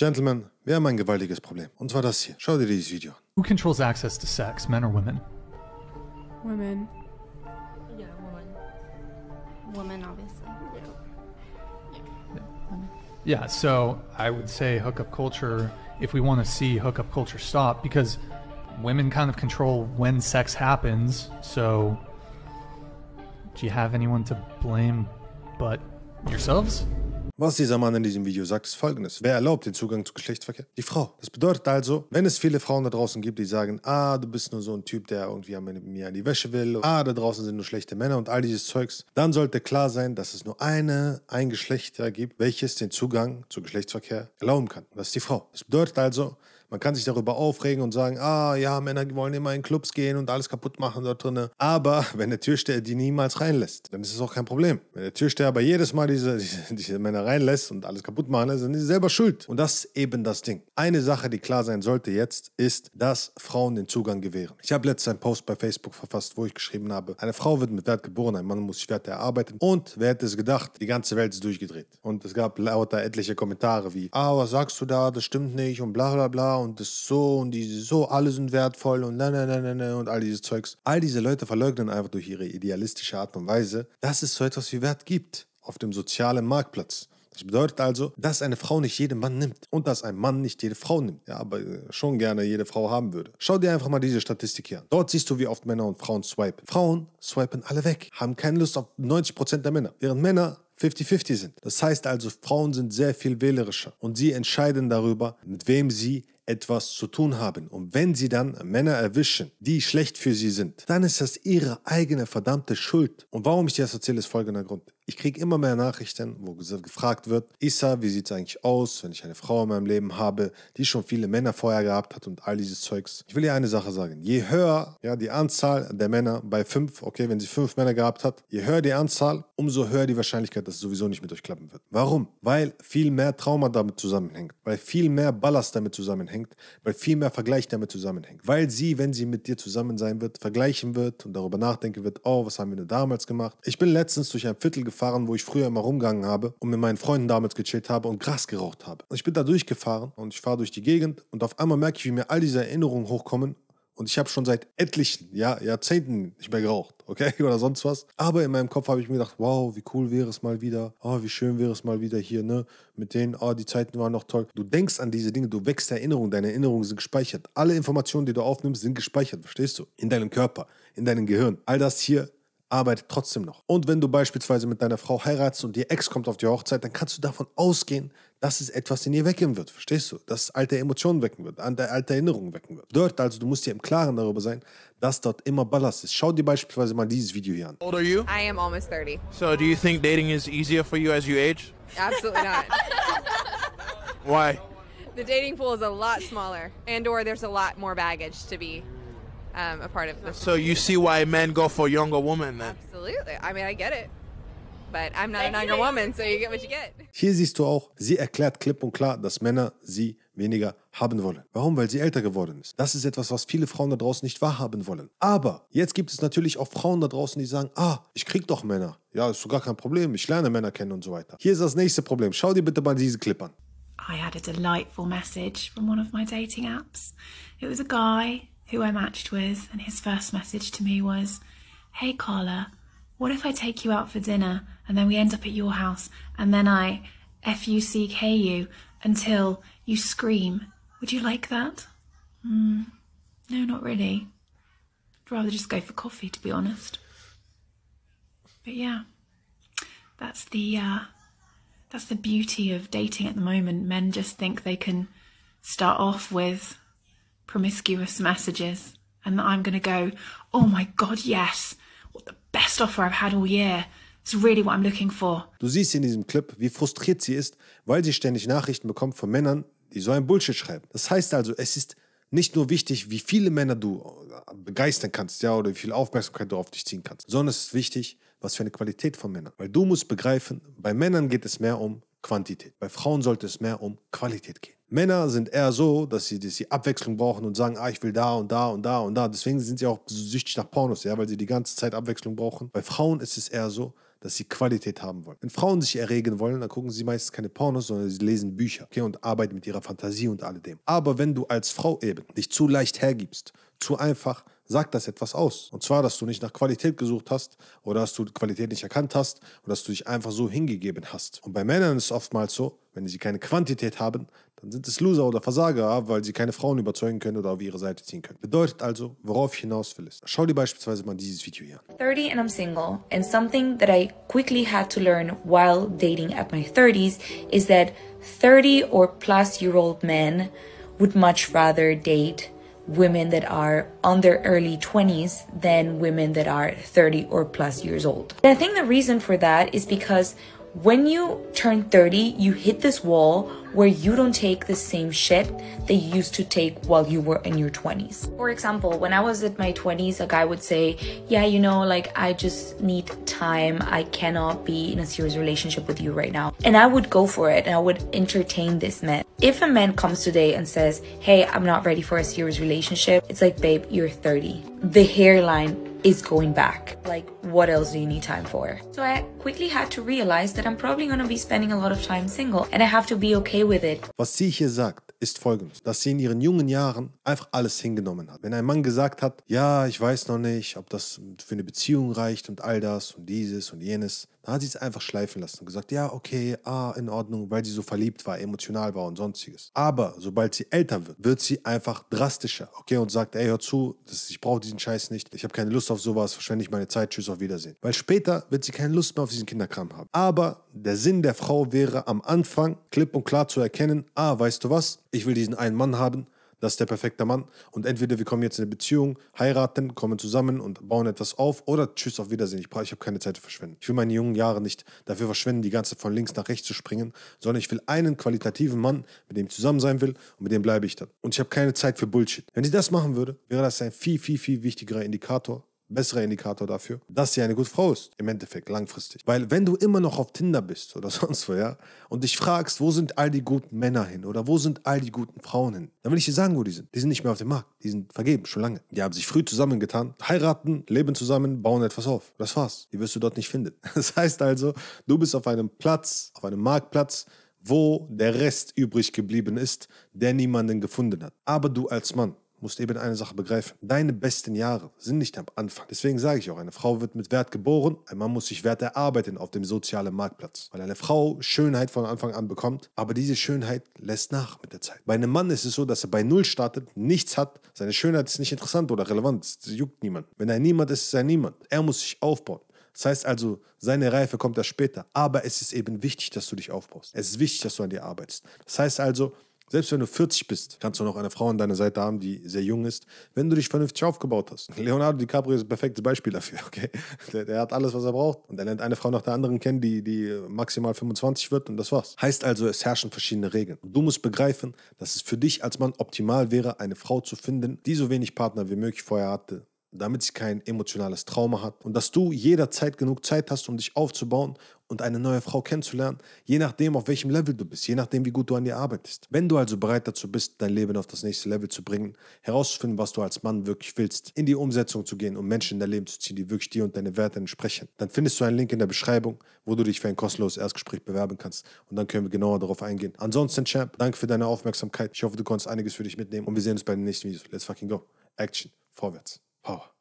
Gentlemen, wir haben ein gewaltiges Problem. Und zwar das hier. Schau dir dieses Video an. Who controls access to sex, men or women? Women. Yeah, woman. Woman, obviously. Yeah, so I would say hookup culture, if we want to see hookup culture stop, because women kind of control when sex happens. So, do you have anyone to blame but yourselves? Was dieser Mann in diesem Video sagt, ist folgendes. Wer erlaubt den Zugang zu Geschlechtsverkehr? Die Frau. Das bedeutet also, wenn es viele Frauen da draußen gibt, die sagen, ah, du bist nur so ein Typ, der irgendwie mir an die Wäsche will, ah, da draußen sind nur schlechte Männer und all dieses Zeugs, dann sollte klar sein, dass es nur eine, ein Geschlechter gibt, welches den Zugang zu Geschlechtsverkehr erlauben kann. Das ist die Frau. Das bedeutet also, man kann sich darüber aufregen und sagen, ah ja, Männer wollen immer in Clubs gehen und alles kaputt machen dort drinnen. Aber wenn der Türsteher die niemals reinlässt, dann ist es auch kein Problem. Wenn der Türsteher aber jedes Mal diese, diese, diese Männer reinlässt und alles kaputt machen, dann sind sie selber schuld. Und das ist eben das Ding. Eine Sache, die klar sein sollte jetzt, ist, dass Frauen den Zugang gewähren. Ich habe letztens einen Post bei Facebook verfasst, wo ich geschrieben habe, eine Frau wird mit Wert geboren, ein Mann muss sich Wert erarbeiten. Und wer hätte es gedacht, die ganze Welt ist durchgedreht. Und es gab lauter etliche Kommentare wie, ah, was sagst du da, das stimmt nicht und bla bla bla und das so und diese so, alle sind wertvoll und na na na na na und all dieses Zeugs. All diese Leute verleugnen einfach durch ihre idealistische Art und Weise, dass es so etwas wie Wert gibt auf dem sozialen Marktplatz. Das bedeutet also, dass eine Frau nicht jeden Mann nimmt und dass ein Mann nicht jede Frau nimmt. Ja, aber äh, schon gerne jede Frau haben würde. Schau dir einfach mal diese Statistik hier an. Dort siehst du, wie oft Männer und Frauen swipen. Frauen swipen alle weg, haben keine Lust auf 90% der Männer, während Männer 50-50 sind. Das heißt also, Frauen sind sehr viel wählerischer und sie entscheiden darüber, mit wem sie etwas zu tun haben. Und wenn sie dann Männer erwischen, die schlecht für sie sind, dann ist das ihre eigene verdammte Schuld. Und warum ich dir das erzähle, ist folgender Grund. Ich kriege immer mehr Nachrichten, wo gefragt wird, Issa, wie sieht es eigentlich aus, wenn ich eine Frau in meinem Leben habe, die schon viele Männer vorher gehabt hat und all dieses Zeugs. Ich will dir eine Sache sagen. Je höher ja, die Anzahl der Männer bei fünf, okay, wenn sie fünf Männer gehabt hat, je höher die Anzahl, umso höher die Wahrscheinlichkeit, dass es sowieso nicht mit euch klappen wird. Warum? Weil viel mehr Trauma damit zusammenhängt, weil viel mehr Ballast damit zusammenhängt, weil viel mehr Vergleich damit zusammenhängt. Weil sie, wenn sie mit dir zusammen sein wird, vergleichen wird und darüber nachdenken wird, oh, was haben wir denn damals gemacht? Ich bin letztens durch ein Viertel gefahren, gefahren, wo ich früher immer rumgegangen habe und mit meinen Freunden damals gechillt habe und Gras geraucht habe. Und ich bin da durchgefahren und ich fahre durch die Gegend und auf einmal merke ich, wie mir all diese Erinnerungen hochkommen und ich habe schon seit etlichen Jahr, Jahrzehnten nicht mehr geraucht, okay, oder sonst was. Aber in meinem Kopf habe ich mir gedacht, wow, wie cool wäre es mal wieder, oh, wie schön wäre es mal wieder hier, ne, mit denen, oh, die Zeiten waren noch toll. Du denkst an diese Dinge, du wächst Erinnerungen, deine Erinnerungen sind gespeichert. Alle Informationen, die du aufnimmst, sind gespeichert, verstehst du? In deinem Körper, in deinem Gehirn. All das hier arbeitet trotzdem noch. Und wenn du beispielsweise mit deiner Frau heiratest und ihr Ex kommt auf die Hochzeit, dann kannst du davon ausgehen, dass es etwas in ihr wecken wird. Verstehst du? Dass alte Emotionen wecken wird, alte Erinnerungen wecken wird. Dort also, du musst dir im Klaren darüber sein, dass dort immer Ballast ist. Schau dir beispielsweise mal dieses Video hier an. How old are you? I am almost 30. So, do you think dating is easier for you as you age? Absolutely not. Why? the dating pool is a lot smaller, and or there's a lot more baggage to be um, a part of this. So you see why men go for younger women then? Absolutely. I mean, I get it. But I'm not a younger woman, so you get what you get. Hier siehst du auch, sie erklärt klipp und klar, dass Männer sie weniger haben wollen. Warum? Weil sie älter geworden ist. Das ist etwas, was viele Frauen da draußen nicht wahrhaben wollen. Aber jetzt gibt es natürlich auch Frauen da draußen, die sagen, ah, ich krieg doch Männer. Ja, ist so gar kein Problem. Ich lerne Männer kennen und so weiter. Hier ist das nächste Problem. Schau dir bitte mal diese Clip an. I had a delightful message from one of my dating apps. It was a guy who I matched with, and his first message to me was, Hey Carla, what if I take you out for dinner and then we end up at your house and then I F U C K you until you scream? Would you like that? Mm, no, not really. I'd rather just go for coffee, to be honest. But yeah, that's the uh, that's the beauty of dating at the moment. Men just think they can start off with promiscuous messages and that I'm going to go, oh my God, yes, what the best offer I've had all year. It's really what I'm looking for. Du siehst in diesem Clip, wie frustriert sie ist, weil sie ständig Nachrichten bekommt von Männern, die so ein Bullshit schreiben. Das heißt also, es ist nicht nur wichtig, wie viele Männer du begeistern kannst, ja, oder wie viel Aufmerksamkeit du auf dich ziehen kannst, sondern es ist wichtig, was für eine Qualität von Männern. Weil du musst begreifen, bei Männern geht es mehr um Quantität. Bei Frauen sollte es mehr um Qualität gehen. Männer sind eher so, dass sie, dass sie Abwechslung brauchen und sagen, ah, ich will da und da und da und da. Deswegen sind sie auch süchtig nach Pornos, ja, weil sie die ganze Zeit Abwechslung brauchen. Bei Frauen ist es eher so, dass sie Qualität haben wollen. Wenn Frauen sich erregen wollen, dann gucken sie meistens keine Pornos, sondern sie lesen Bücher okay, und arbeiten mit ihrer Fantasie und alledem. Aber wenn du als Frau eben dich zu leicht hergibst, zu einfach, sagt das etwas aus. Und zwar, dass du nicht nach Qualität gesucht hast oder dass du Qualität nicht erkannt hast oder dass du dich einfach so hingegeben hast. Und bei Männern ist es oftmals so, wenn sie keine Quantität haben, dann sind es Loser oder Versager, weil sie keine Frauen überzeugen können oder auf ihre Seite ziehen können. Bedeutet also, worauf ich hinaus will, ist, schau dir beispielsweise mal dieses Video hier an. 30 and I'm single. And something that I quickly had to learn while dating at my 30s is that 30 or plus year old men would much rather date women that are on their early 20s than women that are 30 or plus years old. And I think the reason for that is because when you turn 30, you hit this wall where you don't take the same shit that you used to take while you were in your 20s. For example, when I was at my 20s, a guy would say, Yeah, you know, like I just need time. I cannot be in a serious relationship with you right now. And I would go for it and I would entertain this man. If a man comes today and says, Hey, I'm not ready for a serious relationship, it's like, Babe, you're 30. The hairline is going back. Like, what else do you need time for? So I quickly had to realize that I'm probably gonna be spending a lot of time single and I have to be okay with it. Was sie hier sagt, ist folgendes, dass sie in ihren jungen Jahren einfach alles hingenommen hat. Wenn ein Mann gesagt hat, ja, ich weiß noch nicht, ob das für eine Beziehung reicht und all das und dieses und jenes, dann hat sie es einfach schleifen lassen und gesagt, ja, okay, ah, in Ordnung, weil sie so verliebt war, emotional war und sonstiges. Aber sobald sie älter wird, wird sie einfach drastischer, okay, und sagt, ey, hör zu, das, ich brauche diesen Scheiß nicht, ich habe keine Lust auf sowas, verschwende ich meine Zeit, tschüss, auf Wiedersehen. Weil später wird sie keine Lust mehr auf diesen Kinderkram haben. Aber der Sinn der Frau wäre am Anfang klipp und klar zu erkennen, ah, weißt du was, ich will diesen einen Mann haben, das ist der perfekte Mann. Und entweder wir kommen jetzt in eine Beziehung, heiraten, kommen zusammen und bauen etwas auf oder tschüss, auf Wiedersehen. Ich, ich habe keine Zeit zu verschwenden. Ich will meine jungen Jahre nicht dafür verschwenden, die ganze Zeit von links nach rechts zu springen, sondern ich will einen qualitativen Mann, mit dem ich zusammen sein will und mit dem bleibe ich dann. Und ich habe keine Zeit für Bullshit. Wenn sie das machen würde, wäre das ein viel, viel, viel wichtigerer Indikator besserer Indikator dafür, dass sie eine gute Frau ist, im Endeffekt, langfristig. Weil wenn du immer noch auf Tinder bist oder sonst wo, ja, und dich fragst, wo sind all die guten Männer hin oder wo sind all die guten Frauen hin, dann will ich dir sagen, wo die sind. Die sind nicht mehr auf dem Markt, die sind vergeben, schon lange. Die haben sich früh zusammengetan, heiraten, leben zusammen, bauen etwas auf. Das war's. Die wirst du dort nicht finden. Das heißt also, du bist auf einem Platz, auf einem Marktplatz, wo der Rest übrig geblieben ist, der niemanden gefunden hat. Aber du als Mann musst eben eine Sache begreifen. Deine besten Jahre sind nicht am Anfang. Deswegen sage ich auch, eine Frau wird mit Wert geboren, ein Mann muss sich Wert erarbeiten auf dem sozialen Marktplatz. Weil eine Frau Schönheit von Anfang an bekommt, aber diese Schönheit lässt nach mit der Zeit. Bei einem Mann ist es so, dass er bei Null startet, nichts hat, seine Schönheit ist nicht interessant oder relevant, es juckt niemand. Wenn er niemand ist, ist er niemand. Er muss sich aufbauen. Das heißt also, seine Reife kommt erst später. Aber es ist eben wichtig, dass du dich aufbaust. Es ist wichtig, dass du an dir arbeitest. Das heißt also, selbst wenn du 40 bist, kannst du noch eine Frau an deiner Seite haben, die sehr jung ist, wenn du dich vernünftig aufgebaut hast. Leonardo DiCaprio ist ein perfektes Beispiel dafür, okay? Der, der hat alles, was er braucht. Und er lernt eine Frau nach der anderen kennen, die, die maximal 25 wird und das war's. Heißt also, es herrschen verschiedene Regeln. Und du musst begreifen, dass es für dich als Mann optimal wäre, eine Frau zu finden, die so wenig Partner wie möglich vorher hatte, damit sie kein emotionales Trauma hat und dass du jederzeit genug Zeit hast, um dich aufzubauen und eine neue Frau kennenzulernen, je nachdem, auf welchem Level du bist, je nachdem, wie gut du an dir arbeitest. Wenn du also bereit dazu bist, dein Leben auf das nächste Level zu bringen, herauszufinden, was du als Mann wirklich willst, in die Umsetzung zu gehen, um Menschen in dein Leben zu ziehen, die wirklich dir und deine Werte entsprechen, dann findest du einen Link in der Beschreibung, wo du dich für ein kostenloses Erstgespräch bewerben kannst und dann können wir genauer darauf eingehen. Ansonsten, Champ, danke für deine Aufmerksamkeit. Ich hoffe, du konntest einiges für dich mitnehmen und wir sehen uns bei den nächsten Videos. Let's fucking go. Action. Vorwärts. Power.